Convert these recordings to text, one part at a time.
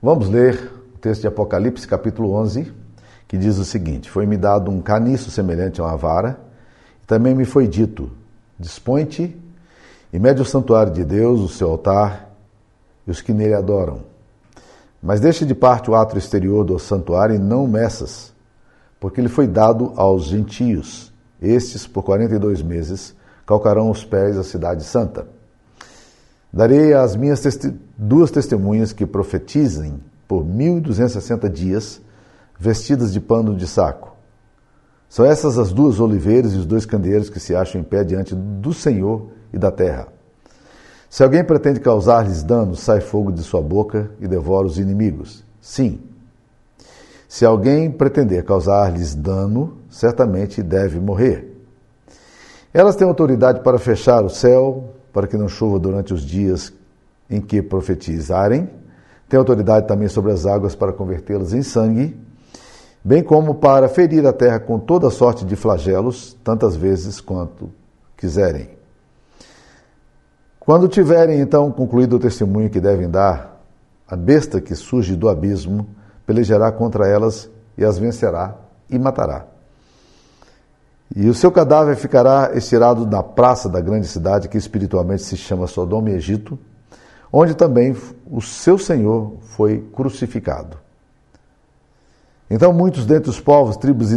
Vamos ler o texto de Apocalipse, capítulo 11, que diz o seguinte: Foi-me dado um caniço semelhante a uma vara, e também me foi dito: Dispõe-te e mede o santuário de Deus, o seu altar e os que nele adoram. Mas deixe de parte o ato exterior do santuário e não meças, porque ele foi dado aos gentios. Estes, por 42 meses, calcarão os pés da cidade santa. Darei às minhas testi duas testemunhas que profetizem por 1260 dias, vestidas de pano de saco. São essas as duas oliveiras e os dois candeeiros que se acham em pé diante do Senhor e da terra. Se alguém pretende causar-lhes dano, sai fogo de sua boca e devora os inimigos. Sim. Se alguém pretender causar-lhes dano, certamente deve morrer. Elas têm autoridade para fechar o céu, para que não chova durante os dias em que profetizarem. Tem autoridade também sobre as águas para convertê-las em sangue, bem como para ferir a terra com toda sorte de flagelos, tantas vezes quanto quiserem. Quando tiverem então concluído o testemunho que devem dar, a besta que surge do abismo pelejará contra elas e as vencerá e matará. E o seu cadáver ficará estirado na praça da grande cidade, que espiritualmente se chama Sodoma e Egito, onde também o seu Senhor foi crucificado. Então, muitos dentre os povos, tribos,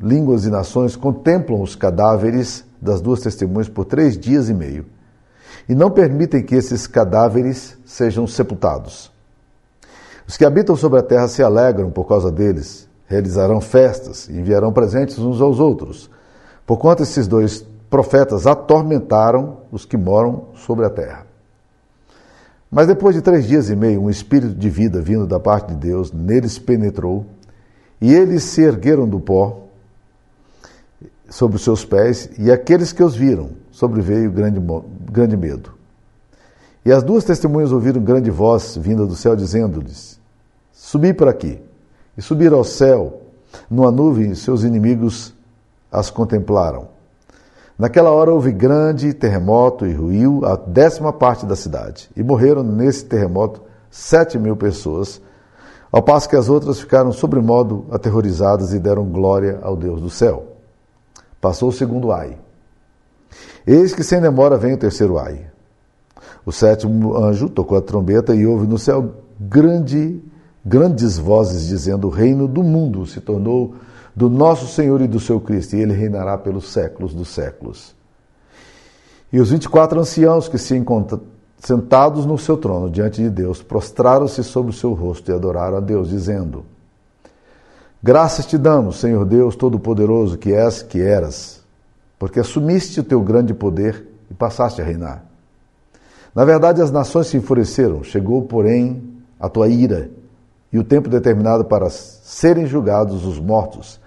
línguas e nações contemplam os cadáveres das duas testemunhas por três dias e meio e não permitem que esses cadáveres sejam sepultados. Os que habitam sobre a terra se alegram por causa deles, realizarão festas e enviarão presentes uns aos outros porquanto esses dois profetas atormentaram os que moram sobre a terra. Mas depois de três dias e meio, um espírito de vida vindo da parte de Deus neles penetrou, e eles se ergueram do pó sobre os seus pés, e aqueles que os viram sobreveio grande, grande medo. E as duas testemunhas ouviram grande voz vinda do céu, dizendo-lhes: Subi para aqui. E subiram ao céu, numa nuvem, seus inimigos as contemplaram. Naquela hora houve grande terremoto e ruiu a décima parte da cidade. E morreram nesse terremoto sete mil pessoas, ao passo que as outras ficaram sobremodo aterrorizadas e deram glória ao Deus do céu. Passou o segundo ai. Eis que sem demora vem o terceiro ai. O sétimo anjo tocou a trombeta e houve no céu grande, grandes vozes dizendo: O reino do mundo se tornou do nosso Senhor e do seu Cristo, e ele reinará pelos séculos dos séculos. E os 24 anciãos que se encontram sentados no seu trono diante de Deus, prostraram-se sobre o seu rosto e adoraram a Deus, dizendo: Graças te damos, Senhor Deus Todo-Poderoso, que és, que eras, porque assumiste o teu grande poder e passaste a reinar. Na verdade, as nações se enfureceram, chegou, porém, a tua ira e o tempo determinado para serem julgados os mortos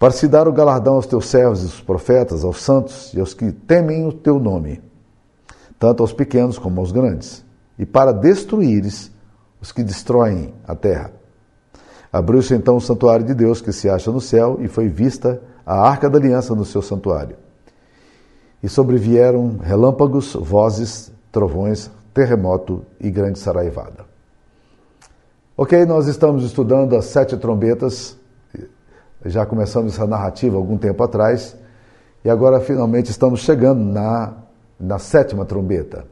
para se dar o galardão aos teus servos e os profetas, aos santos e aos que temem o teu nome, tanto aos pequenos como aos grandes, e para destruíres os que destroem a terra. Abriu-se então o santuário de Deus que se acha no céu, e foi vista a arca da aliança no seu santuário. E sobrevieram relâmpagos, vozes, trovões, terremoto e grande saraivada. Ok, nós estamos estudando as sete trombetas já começamos essa narrativa algum tempo atrás, e agora finalmente estamos chegando na, na sétima trombeta.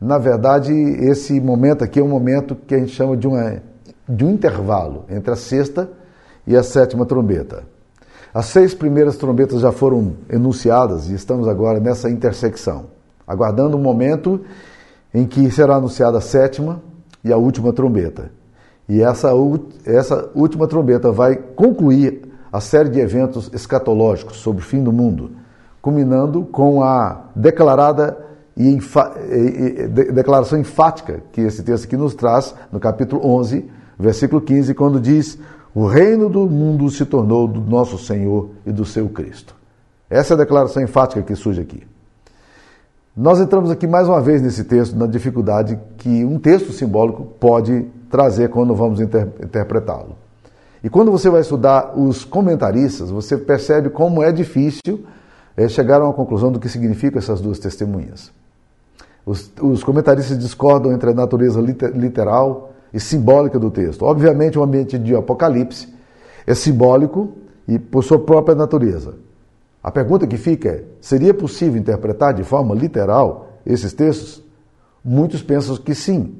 Na verdade, esse momento aqui é um momento que a gente chama de, uma, de um intervalo entre a sexta e a sétima trombeta. As seis primeiras trombetas já foram enunciadas e estamos agora nessa intersecção, aguardando o um momento em que será anunciada a sétima e a última trombeta. E essa, essa última trombeta vai concluir a série de eventos escatológicos sobre o fim do mundo, culminando com a declarada e, e, e de, declaração enfática que esse texto aqui nos traz, no capítulo 11, versículo 15, quando diz: O reino do mundo se tornou do nosso Senhor e do seu Cristo. Essa é a declaração enfática que surge aqui. Nós entramos aqui mais uma vez nesse texto, na dificuldade que um texto simbólico pode trazer quando vamos inter interpretá-lo. E quando você vai estudar os comentaristas, você percebe como é difícil é, chegar a uma conclusão do que significam essas duas testemunhas. Os, os comentaristas discordam entre a natureza literal e simbólica do texto. Obviamente, o ambiente de Apocalipse é simbólico e por sua própria natureza. A pergunta que fica é: seria possível interpretar de forma literal esses textos? Muitos pensam que sim.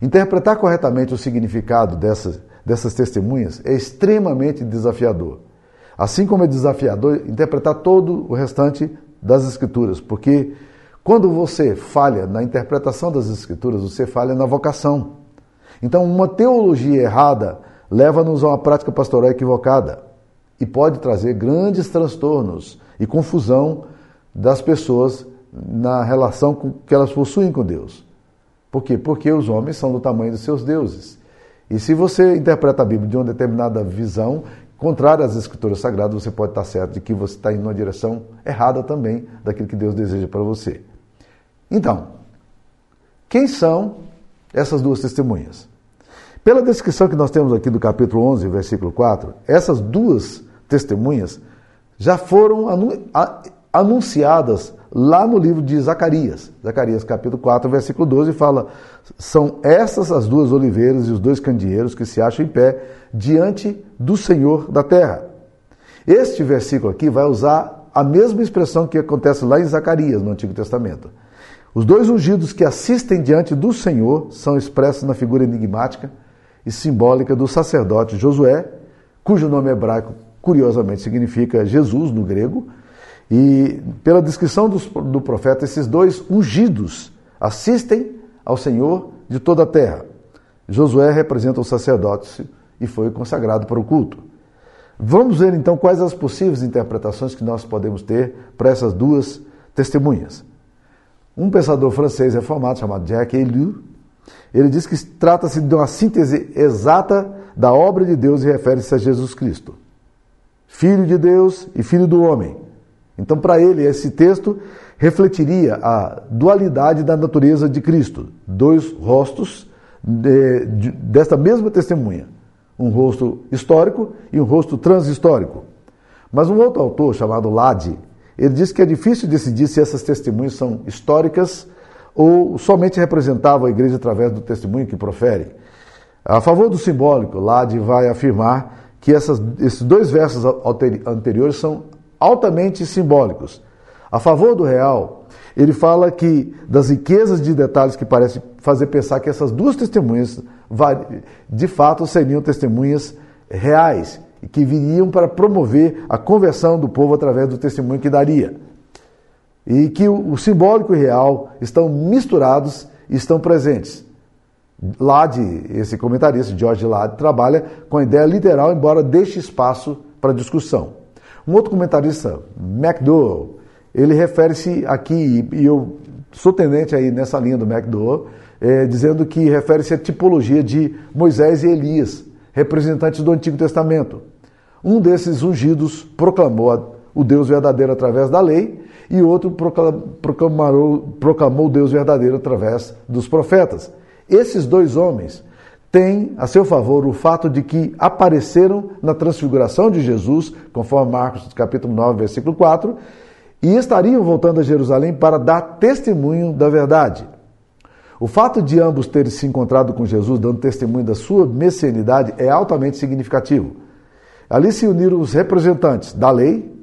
Interpretar corretamente o significado dessas, dessas testemunhas é extremamente desafiador. Assim como é desafiador interpretar todo o restante das Escrituras, porque quando você falha na interpretação das Escrituras, você falha na vocação. Então, uma teologia errada leva-nos a uma prática pastoral equivocada e pode trazer grandes transtornos e confusão das pessoas na relação que elas possuem com Deus. Por quê? Porque os homens são do tamanho dos seus deuses. E se você interpreta a Bíblia de uma determinada visão, contrária às Escrituras Sagradas, você pode estar certo de que você está indo numa direção errada também daquilo que Deus deseja para você. Então, quem são essas duas testemunhas? Pela descrição que nós temos aqui do capítulo 11, versículo 4, essas duas testemunhas já foram anunciadas lá no livro de Zacarias. Zacarias capítulo 4, versículo 12 fala: São essas as duas oliveiras e os dois candeeiros que se acham em pé diante do Senhor da terra. Este versículo aqui vai usar a mesma expressão que acontece lá em Zacarias, no Antigo Testamento. Os dois ungidos que assistem diante do Senhor são expressos na figura enigmática e simbólica do sacerdote Josué, cujo nome hebraico curiosamente significa Jesus no grego, e pela descrição do, profeta, esses dois ungidos assistem ao Senhor de toda a terra. Josué representa o sacerdote e foi consagrado para o culto. Vamos ver então quais as possíveis interpretações que nós podemos ter para essas duas testemunhas. Um pensador francês reformado chamado Jacques Ellul, ele diz que trata-se de uma síntese exata da obra de Deus e refere-se a Jesus Cristo, Filho de Deus e Filho do homem então, para ele, esse texto refletiria a dualidade da natureza de Cristo, dois rostos de, de, desta mesma testemunha, um rosto histórico e um rosto transhistórico. Mas um outro autor chamado Lade, ele diz que é difícil decidir se essas testemunhas são históricas ou somente representavam a igreja através do testemunho que profere. A favor do simbólico, Lade vai afirmar que essas, esses dois versos anteriores são altamente simbólicos. A favor do real, ele fala que das riquezas de detalhes que parece fazer pensar que essas duas testemunhas de fato seriam testemunhas reais e que viriam para promover a conversão do povo através do testemunho que daria. E que o simbólico e real estão misturados e estão presentes. Lade, esse comentarista, George Lade, trabalha com a ideia literal, embora deixe espaço para discussão. Um outro comentarista, McDowell, ele refere-se aqui, e eu sou tendente aí nessa linha do McDowell, é, dizendo que refere-se à tipologia de Moisés e Elias, representantes do Antigo Testamento. Um desses ungidos proclamou o Deus verdadeiro através da lei, e outro proclamou, proclamou o Deus verdadeiro através dos profetas. Esses dois homens tem a seu favor o fato de que apareceram na transfiguração de Jesus, conforme Marcos capítulo 9, versículo 4, e estariam voltando a Jerusalém para dar testemunho da verdade. O fato de ambos terem se encontrado com Jesus, dando testemunho da sua messianidade, é altamente significativo. Ali se uniram os representantes da lei,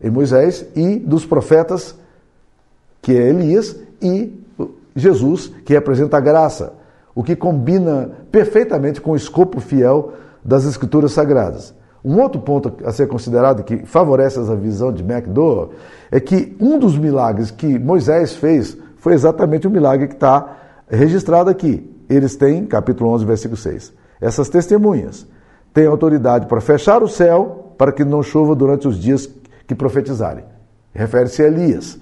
em Moisés, e dos profetas, que é Elias, e Jesus, que representa a graça o que combina perfeitamente com o escopo fiel das Escrituras Sagradas. Um outro ponto a ser considerado que favorece essa visão de McDowell é que um dos milagres que Moisés fez foi exatamente o milagre que está registrado aqui. Eles têm, capítulo 11, versículo 6, essas testemunhas têm autoridade para fechar o céu para que não chova durante os dias que profetizarem. Refere-se a Elias.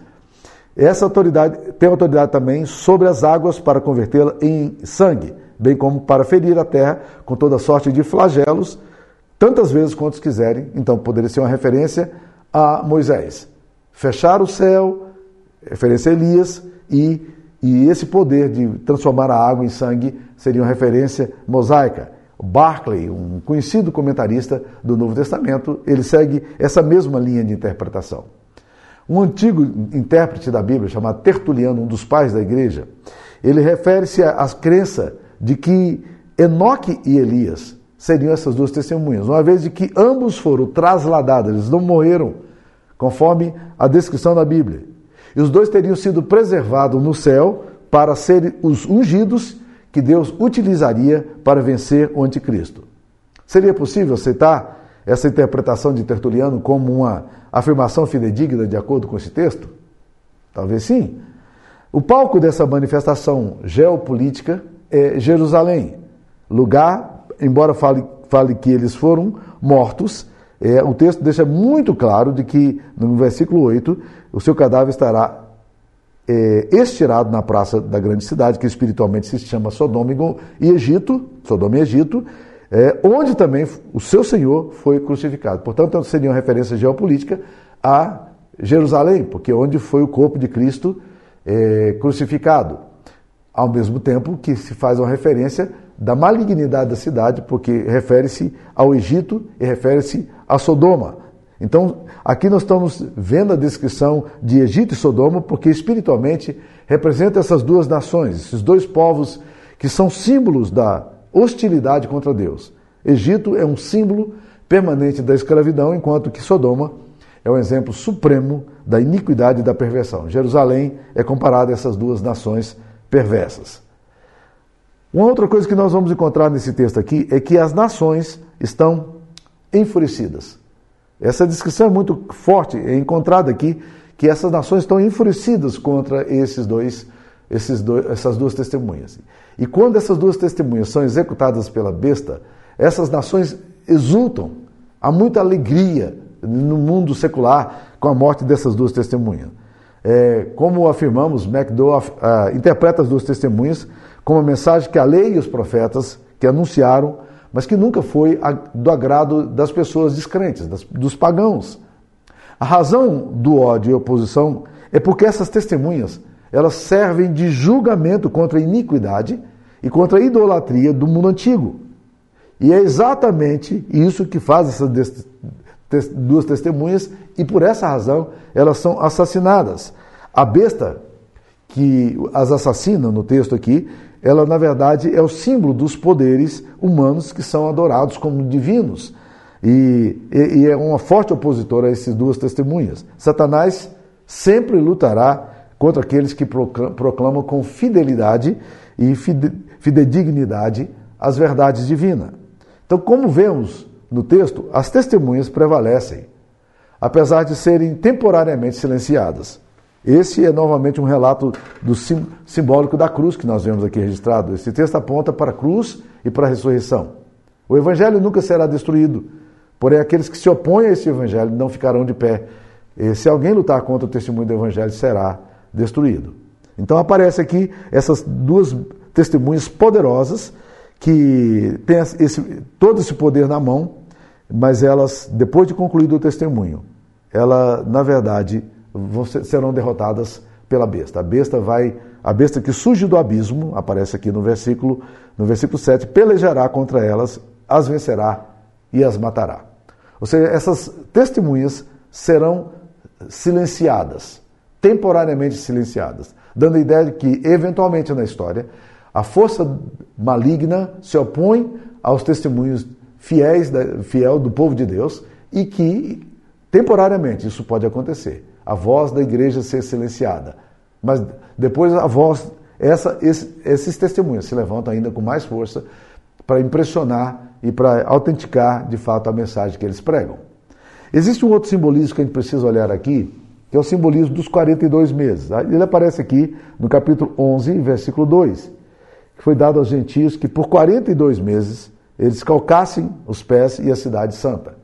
Essa autoridade tem autoridade também sobre as águas para convertê-la em sangue, bem como para ferir a terra com toda sorte de flagelos, tantas vezes quantos quiserem. Então poderia ser uma referência a Moisés. Fechar o céu, referência a Elias, e, e esse poder de transformar a água em sangue seria uma referência mosaica. Barclay, um conhecido comentarista do Novo Testamento, ele segue essa mesma linha de interpretação. Um antigo intérprete da Bíblia, chamado Tertuliano, um dos pais da igreja, ele refere-se à crença de que Enoque e Elias seriam essas duas testemunhas, uma vez de que ambos foram trasladados, eles não morreram, conforme a descrição da Bíblia. E os dois teriam sido preservados no céu para serem os ungidos que Deus utilizaria para vencer o anticristo. Seria possível aceitar essa interpretação de Tertuliano como uma afirmação fidedigna de acordo com esse texto? Talvez sim. O palco dessa manifestação geopolítica é Jerusalém, lugar, embora fale, fale que eles foram mortos, é, o texto deixa muito claro de que, no versículo 8, o seu cadáver estará é, estirado na praça da grande cidade, que espiritualmente se chama Sodoma e Egito, Sodoma e Egito, é, onde também o seu Senhor foi crucificado. Portanto, seria uma referência geopolítica a Jerusalém, porque é onde foi o corpo de Cristo é, crucificado. Ao mesmo tempo que se faz uma referência da malignidade da cidade, porque refere-se ao Egito e refere-se a Sodoma. Então, aqui nós estamos vendo a descrição de Egito e Sodoma, porque espiritualmente representa essas duas nações, esses dois povos que são símbolos da hostilidade contra Deus. Egito é um símbolo permanente da escravidão, enquanto que Sodoma é um exemplo supremo da iniquidade e da perversão. Jerusalém é comparada a essas duas nações perversas. Uma outra coisa que nós vamos encontrar nesse texto aqui é que as nações estão enfurecidas. Essa descrição é muito forte, é encontrada aqui que essas nações estão enfurecidas contra esses dois, dois, essas duas testemunhas. E quando essas duas testemunhas são executadas pela besta, essas nações exultam, há muita alegria no mundo secular com a morte dessas duas testemunhas. É, como afirmamos, MacDowell ah, interpreta as duas testemunhas como uma mensagem que a lei e os profetas que anunciaram mas que nunca foi do agrado das pessoas descrentes, das, dos pagãos. A razão do ódio e oposição é porque essas testemunhas elas servem de julgamento contra a iniquidade e contra a idolatria do mundo antigo. E é exatamente isso que faz essas duas testemunhas, e por essa razão elas são assassinadas. A besta que as assassina no texto aqui ela na verdade é o símbolo dos poderes humanos que são adorados como divinos. E, e, é uma forte opositora a essas duas testemunhas. Satanás sempre lutará contra aqueles que proclamam com fidelidade e fidedignidade as verdades divinas. Então, como vemos no texto, as testemunhas prevalecem, apesar de serem temporariamente silenciadas. Esse é novamente um relato do sim, simbólico da cruz que nós vemos aqui registrado. Esse texto aponta para a cruz e para a ressurreição. O evangelho nunca será destruído, porém aqueles que se opõem a esse evangelho não ficarão de pé. E se alguém lutar contra o testemunho do evangelho, será destruído. Então aparece aqui essas duas testemunhas poderosas que têm esse, todo esse poder na mão, mas elas, depois de concluído o testemunho, ela, na verdade, serão derrotadas pela besta. A besta vai, a besta que surge do abismo, aparece aqui no versículo, no versículo 7, pelejará contra elas, as vencerá e as matará. Ou seja, essas testemunhas serão silenciadas, temporariamente silenciadas, dando a ideia de que, eventualmente na história, a força maligna se opõe aos testemunhos fiéis, fiel do povo de Deus e que, temporariamente, isso pode acontecer a voz da igreja ser silenciada. Mas depois a voz, essa, esse, esses testemunhos se levantam ainda com mais força para impressionar e para autenticar de fato a mensagem que eles pregam. Existe um outro simbolismo que a gente precisa olhar aqui, que é o simbolismo dos 42 meses. Ele aparece aqui no capítulo 11, versículo 2, que foi dado aos gentios que por 42 meses eles calcassem os pés e a cidade santa.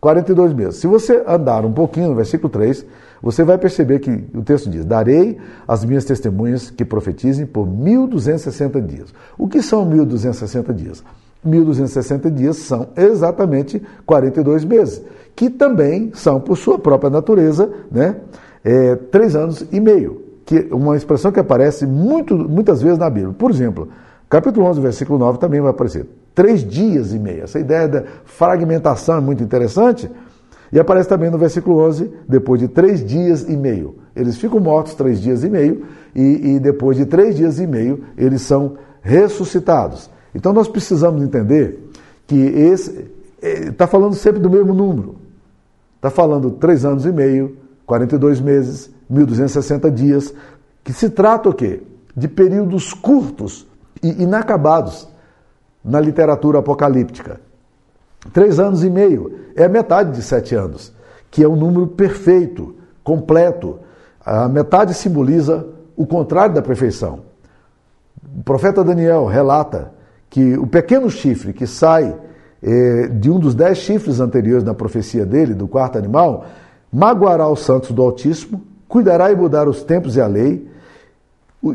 42 meses. Se você andar um pouquinho no versículo 3, você vai perceber que o texto diz: Darei as minhas testemunhas que profetizem por 1260 dias. O que são 1260 dias? 1260 dias são exatamente 42 meses, que também são, por sua própria natureza, né, é, três anos e meio, que uma expressão que aparece muito, muitas vezes na Bíblia. Por exemplo, capítulo 11, versículo 9 também vai aparecer. Três dias e meio. Essa ideia da fragmentação é muito interessante, e aparece também no versículo 11, depois de três dias e meio. Eles ficam mortos três dias e meio, e, e depois de três dias e meio, eles são ressuscitados. Então nós precisamos entender que esse está é, falando sempre do mesmo número. Está falando três anos e meio, 42 meses, 1.260 dias, que se trata o quê? De períodos curtos e inacabados na literatura apocalíptica. Três anos e meio é a metade de sete anos, que é um número perfeito, completo. A metade simboliza o contrário da perfeição. O profeta Daniel relata que o pequeno chifre que sai eh, de um dos dez chifres anteriores na profecia dele, do quarto animal, magoará os santos do Altíssimo, cuidará e mudar os tempos e a lei,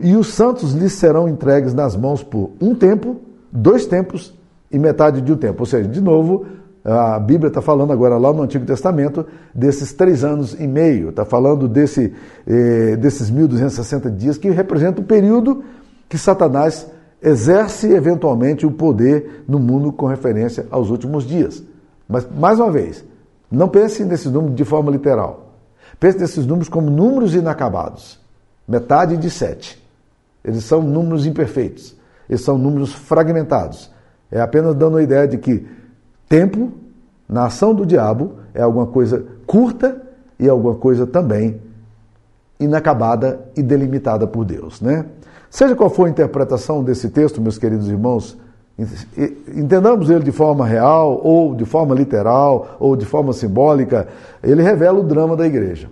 e os santos lhes serão entregues nas mãos por um tempo, dois tempos e metade de um tempo. Ou seja, de novo, a Bíblia está falando agora lá no Antigo Testamento desses três anos e meio, está falando desse, eh, desses 1260 dias que representa o período que Satanás exerce eventualmente o poder no mundo com referência aos últimos dias. Mas, mais uma vez, não pense nesses números de forma literal. Pense nesses números como números inacabados. Metade de sete. Eles são números imperfeitos. Eles são números fragmentados. É apenas dando a ideia de que tempo, na ação do diabo, é alguma coisa curta e alguma coisa também inacabada e delimitada por Deus, né? Seja qual for a interpretação desse texto, meus queridos irmãos, entendamos ele de forma real, ou de forma literal, ou de forma simbólica, ele revela o drama da igreja.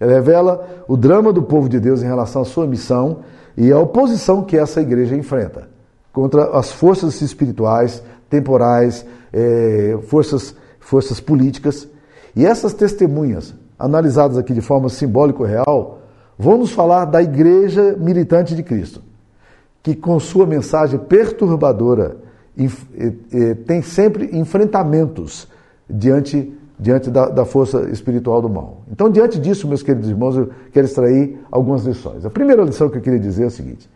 Ele revela o drama do povo de Deus em relação à sua missão e a oposição que essa igreja enfrenta contra as forças espirituais, temporais, eh, forças, forças políticas. E essas testemunhas, analisadas aqui de forma simbólica nos falar da igreja militante de Cristo, que com sua mensagem perturbadora tem sempre enfrentamentos diante, diante da, da, força espiritual do mal. Então, diante disso, meus queridos irmãos, eu quero extrair algumas lições. A primeira lição que eu queria dizer é a seguinte: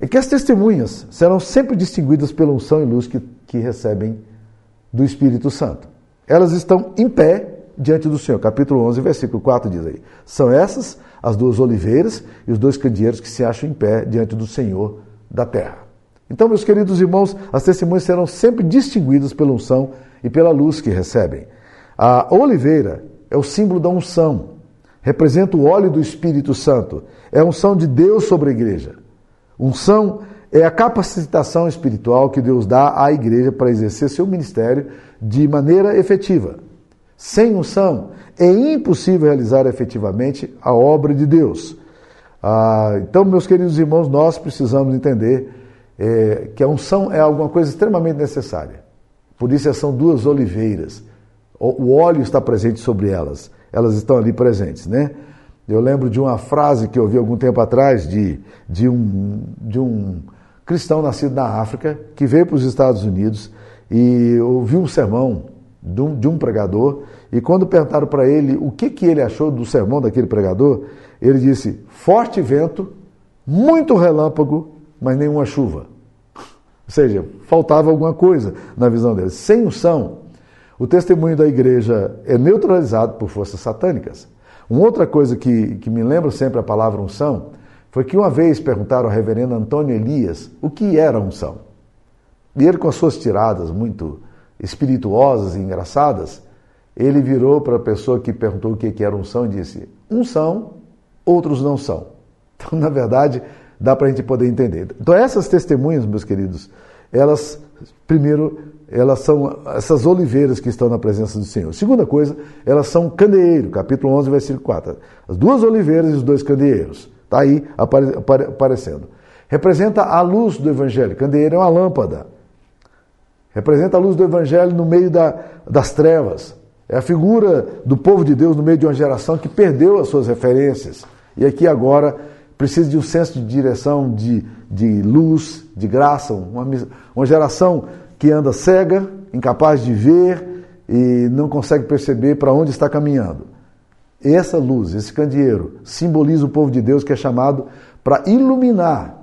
é que as testemunhas serão sempre distinguidas pela unção e luz que, que recebem do Espírito Santo. Elas estão em pé diante do Senhor. Capítulo 11, versículo 4 diz aí: São essas as duas oliveiras e os dois candeeiros que se acham em pé diante do Senhor da terra. Então, meus queridos irmãos, as testemunhas serão sempre distinguidas pela unção e pela luz que recebem. A oliveira é o símbolo da unção, representa o óleo do Espírito Santo, é a unção de Deus sobre a igreja. Unção é a capacitação espiritual que Deus dá à igreja para exercer seu ministério de maneira efetiva. Sem unção, é impossível realizar efetivamente a obra de Deus. Ah, então, meus queridos irmãos, nós precisamos entender é, que a unção é alguma coisa extremamente necessária. Por isso, são duas oliveiras. O, o óleo está presente sobre elas. Elas estão ali presentes, né? Eu lembro de uma frase que eu ouvi algum tempo atrás de, de, um, de um cristão nascido na África que veio para os Estados Unidos e ouviu um sermão de um, de um pregador, e quando perguntaram para ele o que, que ele achou do sermão daquele pregador, ele disse: forte vento, muito relâmpago, mas nenhuma chuva. Ou seja, faltava alguma coisa na visão dele. Sem unção, o testemunho da igreja é neutralizado por forças satânicas. Uma outra coisa que, que me lembra sempre a palavra unção foi que uma vez perguntaram ao reverendo Antônio Elias o que era unção. E ele, com as suas tiradas muito espirituosas e engraçadas, ele virou para a pessoa que perguntou o que era unção e disse: uns são, outros não são. Então, na verdade, dá para a gente poder entender. Então, essas testemunhas, meus queridos, elas, primeiro, elas são essas oliveiras que estão na presença do Senhor. Segunda coisa, elas são candeeiro, capítulo 11, versículo 4. As duas oliveiras e os dois candeeiros. Está aí apare, apare, aparecendo. Representa a luz do Evangelho. Candeeiro é uma lâmpada. Representa a luz do Evangelho no meio da, das trevas. É a figura do povo de Deus no meio de uma geração que perdeu as suas referências. E aqui agora precisa de um senso de direção, de, de luz, de graça, uma, uma geração que anda cega, incapaz de ver e não consegue perceber para onde está caminhando. Essa luz, esse candeeiro, simboliza o povo de Deus que é chamado para iluminar,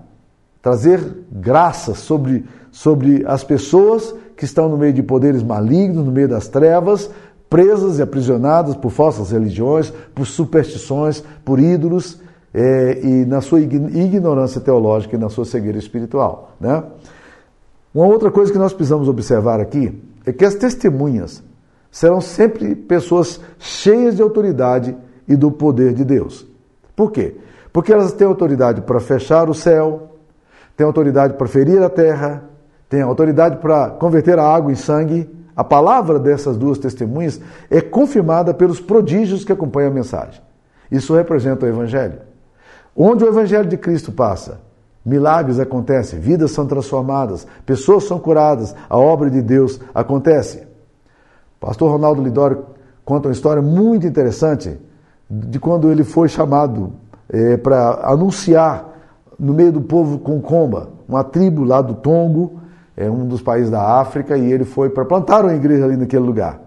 trazer graça sobre, sobre as pessoas que estão no meio de poderes malignos, no meio das trevas, presas e aprisionadas por falsas religiões, por superstições, por ídolos, é, e na sua ignorância teológica e na sua cegueira espiritual. Né? Uma outra coisa que nós precisamos observar aqui é que as testemunhas serão sempre pessoas cheias de autoridade e do poder de Deus. Por quê? Porque elas têm autoridade para fechar o céu, têm autoridade para ferir a terra, têm autoridade para converter a água em sangue. A palavra dessas duas testemunhas é confirmada pelos prodígios que acompanham a mensagem. Isso representa o Evangelho. Onde o Evangelho de Cristo passa, milagres acontecem, vidas são transformadas, pessoas são curadas, a obra de Deus acontece. Pastor Ronaldo Lidório conta uma história muito interessante de quando ele foi chamado é, para anunciar no meio do povo Concomba, uma tribo lá do Tongo, é um dos países da África, e ele foi para plantar uma igreja ali naquele lugar.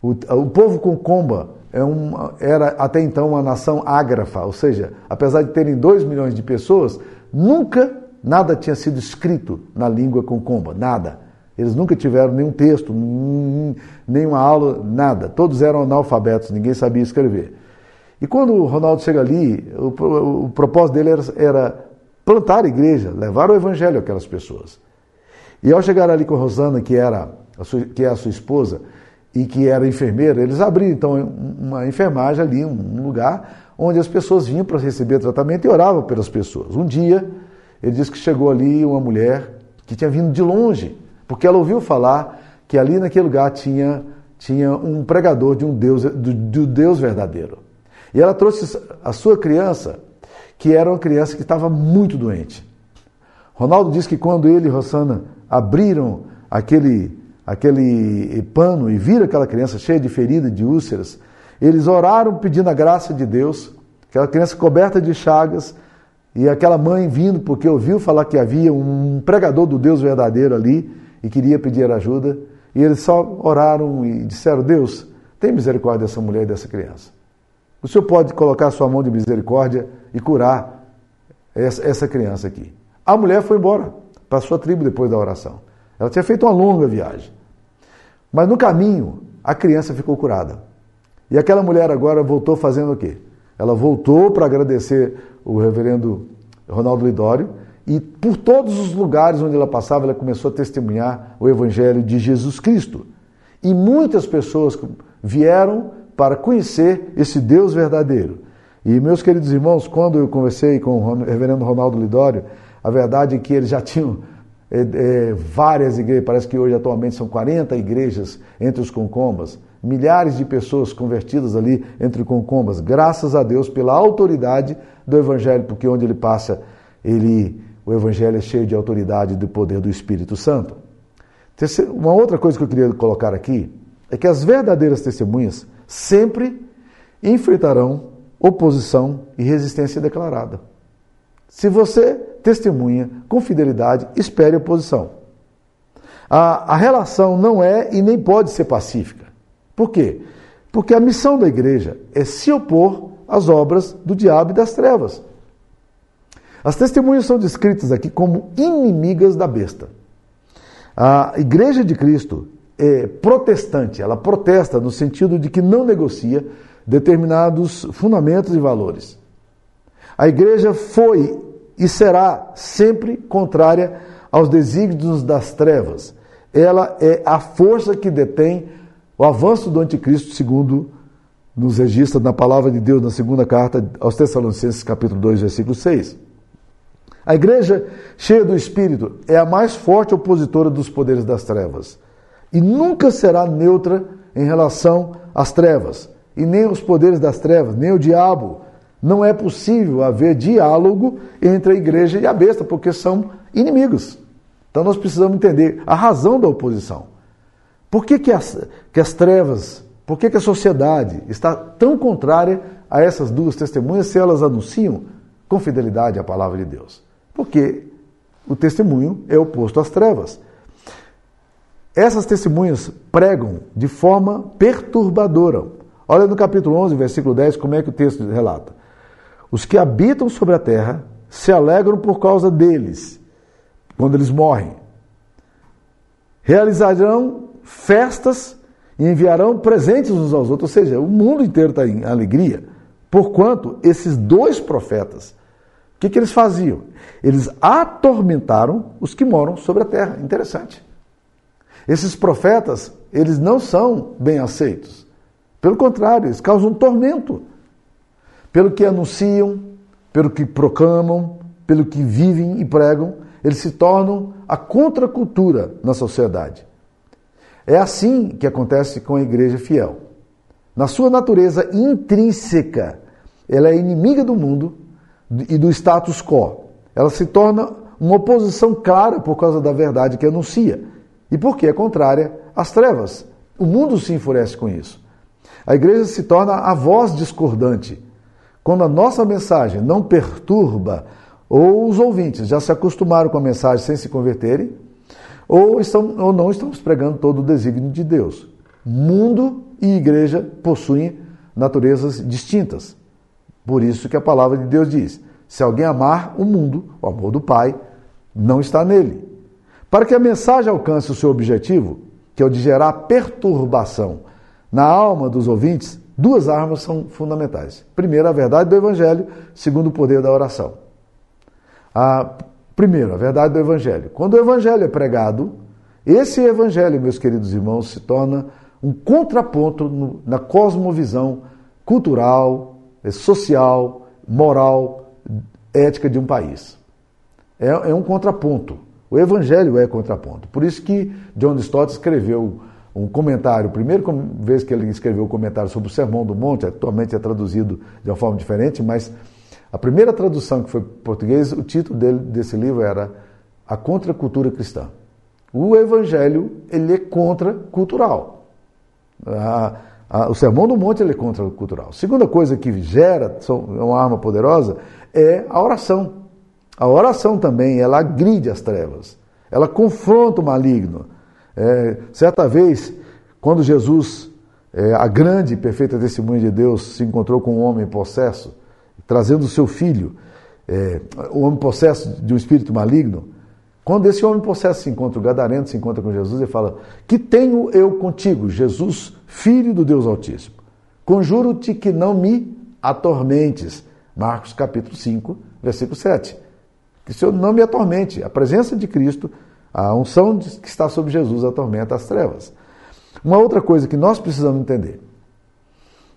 O, o povo Concomba é uma, era até então uma nação ágrafa, ou seja, apesar de terem 2 milhões de pessoas, nunca nada tinha sido escrito na língua Concomba, nada. Eles nunca tiveram nenhum texto, nenhuma aula, nada. Todos eram analfabetos, ninguém sabia escrever. E quando o Ronaldo chega ali, o, o, propósito dele era, era, plantar a igreja, levar o evangelho àquelas pessoas. E ao chegar ali com a Rosana, que, era sua, que é a sua esposa, e que era enfermeira, eles abriram então uma enfermagem ali, um lugar onde as pessoas vinham para receber tratamento e oravam pelas pessoas. Um dia, ele disse que chegou ali uma mulher que tinha vindo de longe, porque ela ouviu falar que ali naquele lugar tinha, tinha um pregador de um Deus, do, do Deus verdadeiro. E ela trouxe a sua criança, que era uma criança que estava muito doente. Ronaldo disse que quando ele e Rosana abriram aquele, aquele pano e viram aquela criança cheia de feridas, de úlceras, eles oraram pedindo a graça de Deus, aquela criança coberta de chagas, e aquela mãe vindo porque ouviu falar que havia um pregador do Deus verdadeiro ali e queria pedir ajuda, e eles só oraram e disseram: Deus, tem misericórdia dessa mulher e dessa criança. O Senhor pode colocar a sua mão de misericórdia e curar essa, criança aqui. A mulher foi embora para a sua tribo depois da oração. Ela tinha feito uma longa viagem. Mas no caminho, a criança ficou curada. E aquela mulher agora voltou fazendo o quê? Ela voltou para agradecer o reverendo Ronaldo Lidório e por todos os lugares onde ela passava, ela começou a testemunhar o evangelho de Jesus Cristo. E muitas pessoas vieram para conhecer esse Deus verdadeiro. E, meus queridos irmãos, quando eu conversei com o reverendo Ronaldo Lidório, a verdade é que eles já tinham é, é, várias igrejas, parece que hoje atualmente são 40 igrejas entre os concombas, milhares de pessoas convertidas ali entre concombas, graças a Deus pela autoridade do Evangelho, porque onde ele passa, ele, o Evangelho é cheio de autoridade e do poder do Espírito Santo. Uma outra coisa que eu queria colocar aqui é que as verdadeiras testemunhas sempre enfrentarão oposição e resistência declarada. Se você testemunha com fidelidade, espere oposição. A, a relação não é e nem pode ser pacífica. Por quê? Porque a missão da igreja é se opor às obras do diabo e das trevas. As testemunhas são descritas aqui como inimigas da besta. A igreja de Cristo é, protestante, ela protesta no sentido de que não negocia determinados fundamentos e valores. A igreja foi e será sempre contrária aos desígnios das trevas. Ela é a força que detém o avanço do anticristo, segundo nos registra na palavra de Deus na segunda carta aos Tessalonicenses, capítulo 2, versículo 6. A igreja cheia do Espírito é a mais forte opositora dos poderes das trevas e nunca será neutra em relação às trevas, e nem os poderes das trevas, nem o diabo. Não é possível haver diálogo entre a igreja e a besta, porque são inimigos. Então nós precisamos entender a razão da oposição. Por que, que, as, que as trevas, por que, que a sociedade está tão contrária a essas duas testemunhas se elas anunciam com fidelidade a palavra de Deus? Porque o testemunho é oposto às trevas. Essas testemunhas pregam de forma perturbadora. Olha no capítulo 11, versículo 10, como é que o texto relata. Os que habitam sobre a terra se alegram por causa deles, quando eles morrem. Realizarão festas e enviarão presentes uns aos outros, ou seja, o mundo inteiro está em alegria, porquanto esses dois profetas que, que eles faziam? Eles atormentaram os que moram sobre a terra. Interessante. Esses profetas, eles não são bem aceitos. Pelo contrário, eles causam tormento. Pelo que anunciam, pelo que proclamam, pelo que vivem e pregam, eles se tornam a contracultura na sociedade. É assim que acontece com a igreja fiel. Na sua natureza intrínseca, ela é inimiga do mundo e do status quo. Ela se torna uma oposição clara por causa da verdade que anuncia e porque é contrária às trevas. O mundo se enfurece com isso. A igreja se torna a voz discordante. Quando a nossa mensagem não perturba, ou os ouvintes já se acostumaram com a mensagem sem se converterem, ou, estão, ou não estamos pregando todo o desígnio de Deus. Mundo e igreja possuem naturezas distintas. Por isso que a palavra de Deus diz: se alguém amar o mundo, o amor do Pai não está nele. Para que a mensagem alcance o seu objetivo, que é o de gerar perturbação na alma dos ouvintes, duas armas são fundamentais. Primeiro, a verdade do Evangelho. Segundo, o poder da oração. A, primeiro, a verdade do Evangelho. Quando o Evangelho é pregado, esse Evangelho, meus queridos irmãos, se torna um contraponto no, na cosmovisão cultural, social, moral, ética de um país. É, é um contraponto. O Evangelho é contraponto. Por isso que John Stott escreveu um comentário, primeira vez que ele escreveu um comentário sobre o Sermão do Monte, atualmente é traduzido de uma forma diferente, mas a primeira tradução que foi português, o título dele, desse livro era A Contracultura Cristã. O Evangelho ele é contracultural. A, o Sermão do Monte ele é contracultural. Segunda coisa que gera uma arma poderosa é a oração. A oração também, ela agride as trevas. Ela confronta o maligno. É, certa vez, quando Jesus, é, a grande e perfeita testemunha de Deus, se encontrou com um homem possesso, trazendo o seu filho, é, o homem possesso de um espírito maligno, quando esse homem possesso se encontra, o gadareno se encontra com Jesus e fala: Que tenho eu contigo, Jesus, filho do Deus Altíssimo? Conjuro-te que não me atormentes. Marcos capítulo 5, versículo 7. Que o Senhor não me atormente. A presença de Cristo, a unção que está sobre Jesus atormenta as trevas. Uma outra coisa que nós precisamos entender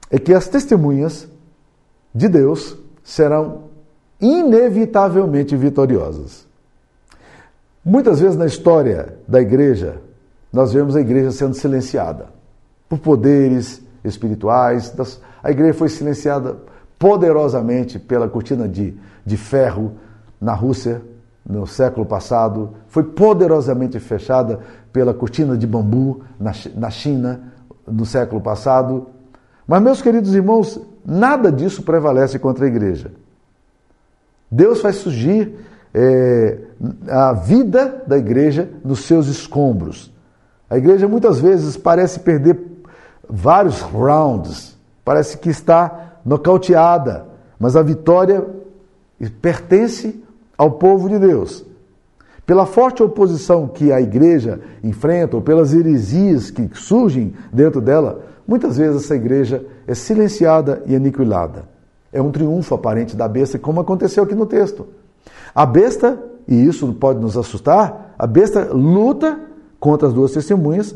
é que as testemunhas de Deus serão inevitavelmente vitoriosas. Muitas vezes na história da igreja, nós vemos a igreja sendo silenciada por poderes espirituais. A igreja foi silenciada poderosamente pela cortina de, de ferro na Rússia no século passado, foi poderosamente fechada pela cortina de bambu na, na China no século passado. Mas, meus queridos irmãos, nada disso prevalece contra a igreja. Deus faz surgir é, a vida da igreja nos seus escombros. A igreja muitas vezes parece perder vários rounds, parece que está nocauteada, mas a vitória pertence ao povo de Deus. Pela forte oposição que a igreja enfrenta, ou pelas heresias que surgem dentro dela, muitas vezes essa igreja é silenciada e aniquilada. É um triunfo aparente da besta, como aconteceu aqui no texto. A besta, e isso pode nos assustar, a besta luta contra as duas testemunhas,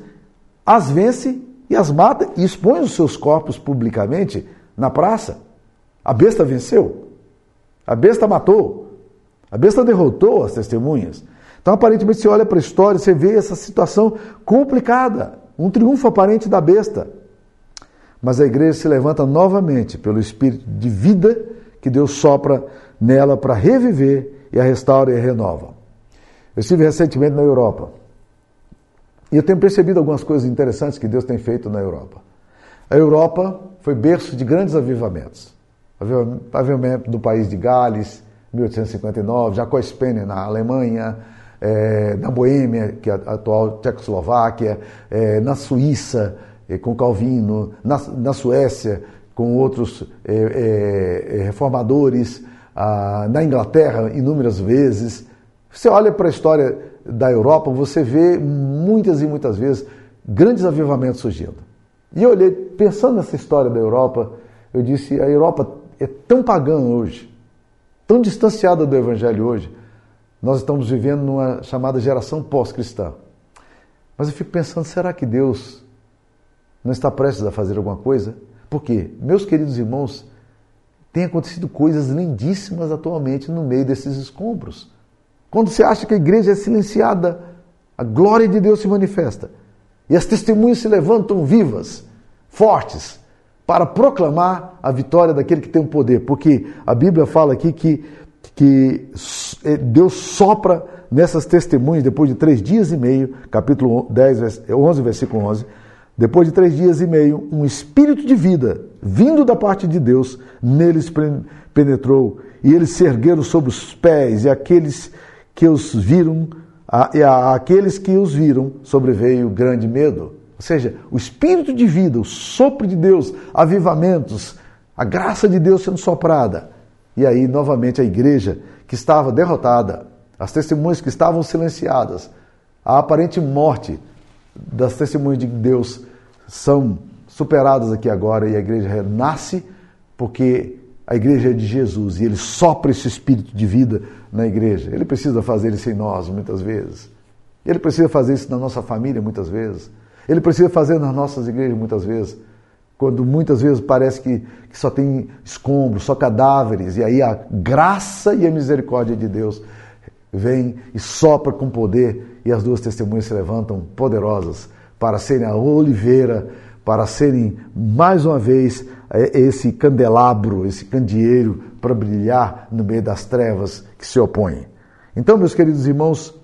as vence e as mata e expõe os seus corpos publicamente na praça. A besta venceu. A besta matou. A besta derrotou as testemunhas. Então, aparentemente, você olha para a história, você vê essa situação complicada, um triunfo aparente da besta. Mas a igreja se levanta novamente pelo espírito de vida que Deus sopra nela para reviver e a restaura e a renova. Eu estive recentemente na Europa e eu tenho percebido algumas coisas interessantes que Deus tem feito na Europa. A Europa foi berço de grandes avivamentos. Avivamento do país de Gales, 1859, Jacó Spener na Alemanha, é, na Boêmia, que é a atual Tchecoslováquia, é, na Suíça, é, com Calvino, na, na Suécia, com outros reformadores, ah, na Inglaterra inúmeras vezes. Você olha para a história da Europa, você vê muitas e muitas vezes grandes avivamentos surgindo. E eu olhei, pensando nessa história da Europa, eu disse: a Europa é tão pagã hoje, tão distanciada do Evangelho hoje. Nós estamos vivendo numa chamada geração pós-cristã. Mas eu fico pensando, será que Deus não está prestes a fazer alguma coisa? Porque, meus queridos irmãos, tem acontecido coisas lindíssimas atualmente no meio desses escombros. Quando você acha que a igreja é silenciada, a glória de Deus se manifesta. E as testemunhas se levantam vivas, fortes, para proclamar a vitória daquele que tem o poder. Porque a Bíblia fala aqui que, que eh, Deus sopra nessas testemunhas depois de três dias e meio, capítulo 10, 11, versículo 11. Depois de três dias e meio, um espírito de vida, vindo da parte de Deus, neles penetrou, e eles se ergueram sobre os pés, e aqueles que os viram, e aqueles que os viram, sobreveio grande medo. Ou seja, o espírito de vida, o sopro de Deus, avivamentos, a graça de Deus sendo soprada. E aí, novamente, a igreja que estava derrotada, as testemunhas que estavam silenciadas, a aparente morte das testemunhas de Deus são superadas aqui agora e a igreja renasce porque a igreja é de Jesus e ele sopra esse espírito de vida na igreja. Ele precisa fazer isso em nós muitas vezes. Ele precisa fazer isso na nossa família muitas vezes. Ele precisa fazer nas nossas igrejas muitas vezes. Quando muitas vezes parece que, que só tem escombros, só cadáveres, e aí a graça e a misericórdia de Deus vem e sopra com poder, e as duas testemunhas se levantam poderosas para serem a oliveira, para serem mais uma vez é, esse candelabro, esse candeeiro para brilhar no meio das trevas que se opõem. Então, meus queridos irmãos,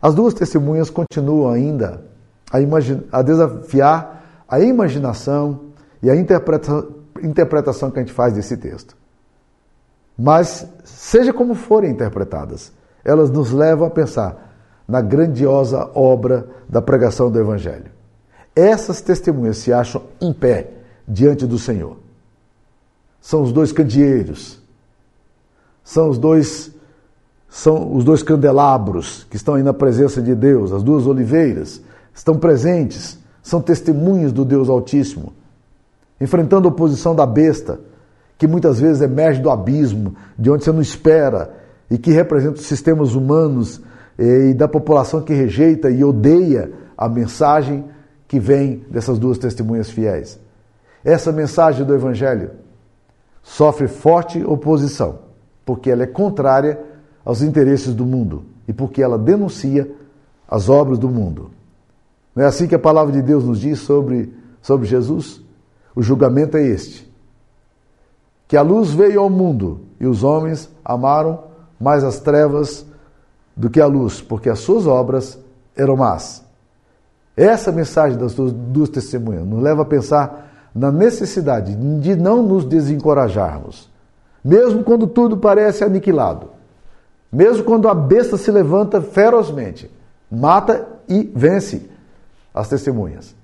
as duas testemunhas continuam ainda a, a desafiar a imaginação e a interpretação, interpretação que a gente faz desse texto. Mas, seja como forem interpretadas, elas nos levam a pensar na grandiosa obra da pregação do Evangelho. Essas testemunhas se acham em pé diante do Senhor. São os dois candeeiros, são os dois são os dois candelabros que estão aí na presença de Deus, as duas oliveiras estão presentes, são testemunhas do Deus Altíssimo, enfrentando a oposição da besta, que muitas vezes emerge do abismo, de onde você não espera, e que representa os sistemas humanos eh, e da população que rejeita e odeia a mensagem que vem dessas duas testemunhas fiéis. Essa mensagem do Evangelho sofre forte oposição, porque ela é contrária aos interesses do mundo e porque ela denuncia as obras do mundo. Não é assim que a palavra de Deus nos diz sobre, sobre Jesus? O julgamento é este: que a luz veio ao mundo e os homens amaram mais as trevas do que a luz, porque as suas obras eram más. Essa mensagem das duas, duas testemunhas. Nos leva a pensar na necessidade de não nos desencorajarmos, mesmo quando tudo parece aniquilado, mesmo quando a besta se levanta ferozmente, mata e vence as testemunhas.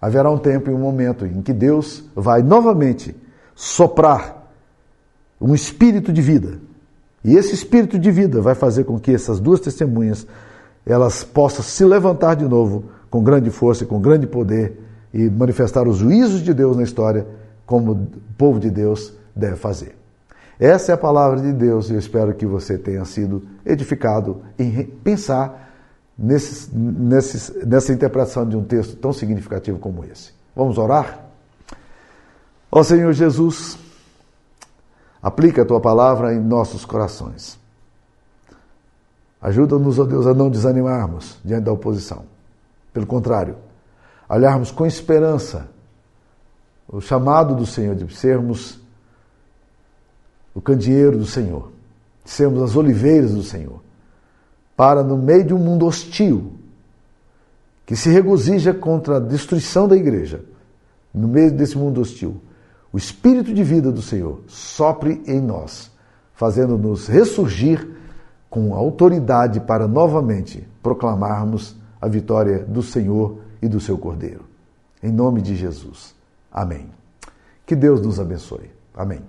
Haverá um tempo e um momento em que Deus vai novamente soprar um espírito de vida. E esse espírito de vida vai fazer com que essas duas testemunhas elas possam se levantar de novo com grande força e com grande poder e manifestar os juízos de Deus na história, como o povo de Deus deve fazer. Essa é a palavra de Deus e eu espero que você tenha sido edificado em pensar nesses, nesses, nessa interpretação de um texto tão significativo como esse. Vamos orar? Ó Senhor Jesus, aplica a tua palavra em nossos corações. Ajuda-nos, ó Deus, a não desanimarmos diante da oposição. Pelo contrário, olharmos com esperança o chamado do Senhor de sermos o candeeiro do Senhor, de sermos as oliveiras do Senhor, para no meio de um mundo hostil que se regozija contra a destruição da igreja, no meio desse mundo hostil, o espírito de vida do Senhor sopre em nós, fazendo-nos ressurgir com autoridade para novamente proclamarmos a vitória do Senhor e do seu Cordeiro. Em nome de Jesus. Amém. Que Deus nos abençoe. Amém.